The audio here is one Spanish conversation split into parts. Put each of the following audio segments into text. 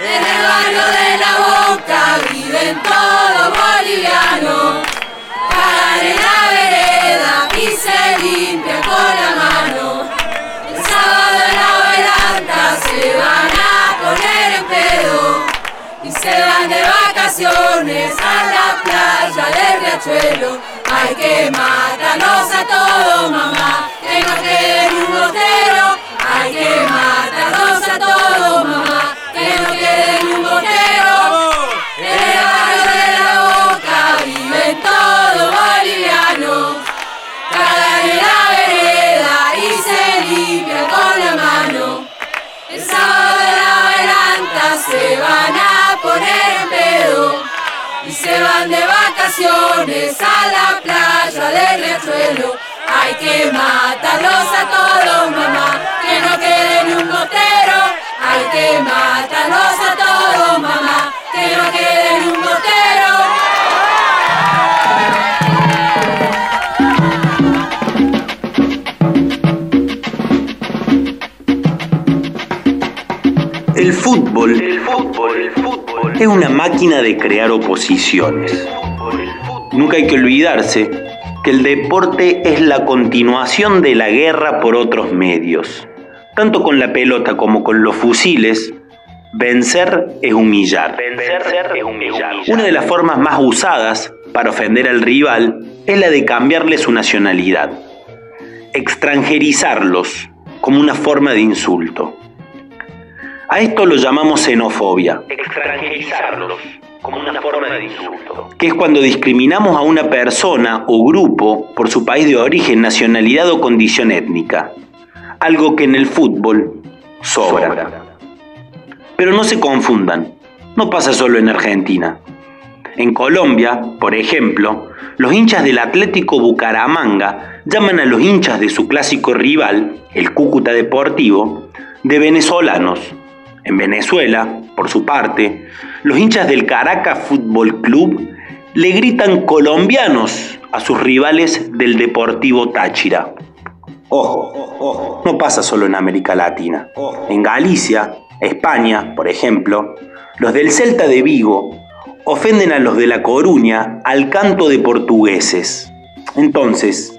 En el barrio de la boca viven todos bolivianos. Pagan en la vereda y se limpian con la mano. El sábado en la veranda se van a poner en pedo. Y se van de vacaciones a la playa del riachuelo. Hay que matarnos a todos, mamá, que no quede ni un botero. A la playa del riachuelo. Hay que matarlos a todos, mamá, que no quede ni un botero. Hay que matarlos a todos, mamá, que no quede ni un botero. El fútbol, el fútbol, el fútbol es una máquina de crear oposiciones. Nunca hay que olvidarse que el deporte es la continuación de la guerra por otros medios. Tanto con la pelota como con los fusiles, vencer es humillar. Vencer es humillar. Una de las formas más usadas para ofender al rival es la de cambiarle su nacionalidad. Extranjerizarlos como una forma de insulto. A esto lo llamamos xenofobia. Extranjerizarlos una forma de insulto. Que es cuando discriminamos a una persona o grupo por su país de origen, nacionalidad o condición étnica. Algo que en el fútbol sobra. Pero no se confundan, no pasa solo en Argentina. En Colombia, por ejemplo, los hinchas del Atlético Bucaramanga llaman a los hinchas de su clásico rival, el Cúcuta Deportivo, de venezolanos. En Venezuela, por su parte, los hinchas del Caracas Fútbol Club le gritan colombianos a sus rivales del Deportivo Táchira. Ojo, no pasa solo en América Latina. En Galicia, España, por ejemplo, los del Celta de Vigo ofenden a los de La Coruña al canto de portugueses. Entonces,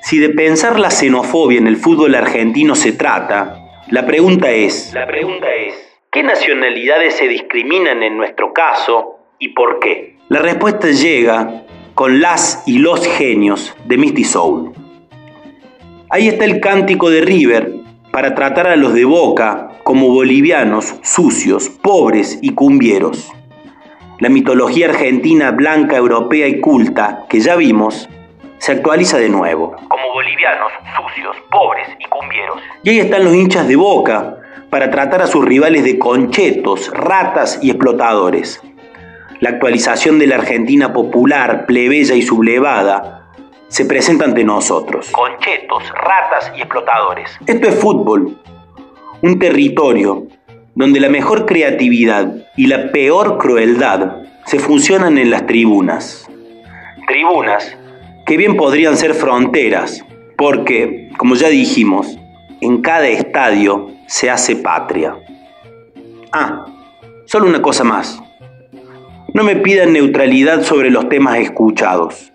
si de pensar la xenofobia en el fútbol argentino se trata, la pregunta es, la pregunta es, ¿qué nacionalidades se discriminan en nuestro caso y por qué? La respuesta llega con las y los genios de Misty Soul. Ahí está el cántico de River para tratar a los de Boca como bolivianos sucios, pobres y cumbieros. La mitología argentina blanca, europea y culta que ya vimos se actualiza de nuevo. Como bolivianos sucios, pobres y cumbieros. Y ahí están los hinchas de Boca para tratar a sus rivales de conchetos, ratas y explotadores. La actualización de la Argentina popular, plebeya y sublevada se presenta ante nosotros. Conchetos, ratas y explotadores. Esto es fútbol, un territorio donde la mejor creatividad y la peor crueldad se fusionan en las tribunas. Tribunas que bien podrían ser fronteras, porque, como ya dijimos, en cada estadio se hace patria. Ah, solo una cosa más. No me pidan neutralidad sobre los temas escuchados.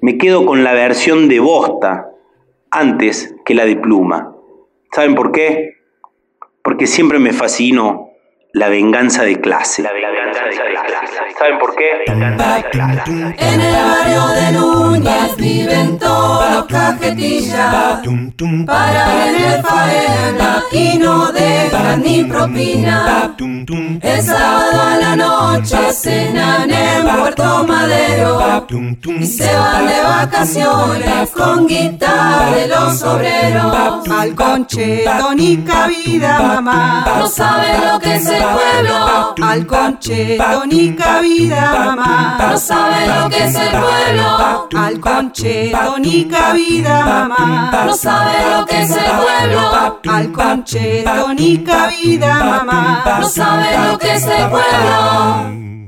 Me quedo con la versión de bosta antes que la de pluma. ¿Saben por qué? Porque siempre me fascinó la venganza de clase. La venganza de clase. ¿Saben por qué? En el barrio de Núñez viven todos cajetillas para en el faena y ni propina. El sábado a la noche cenan en Puerto Madero y se van de vacaciones con guitarra de los obreros. Al concheto ni cabida, mamá. No saben lo que es el pueblo. Al concheto ni cabida, mamá. No saben lo que es el pueblo. Al concheto ni cabida, mamá. No saben lo que es el pueblo. Al concheto ni cabida, mamá. No saben lo que es el pueblo.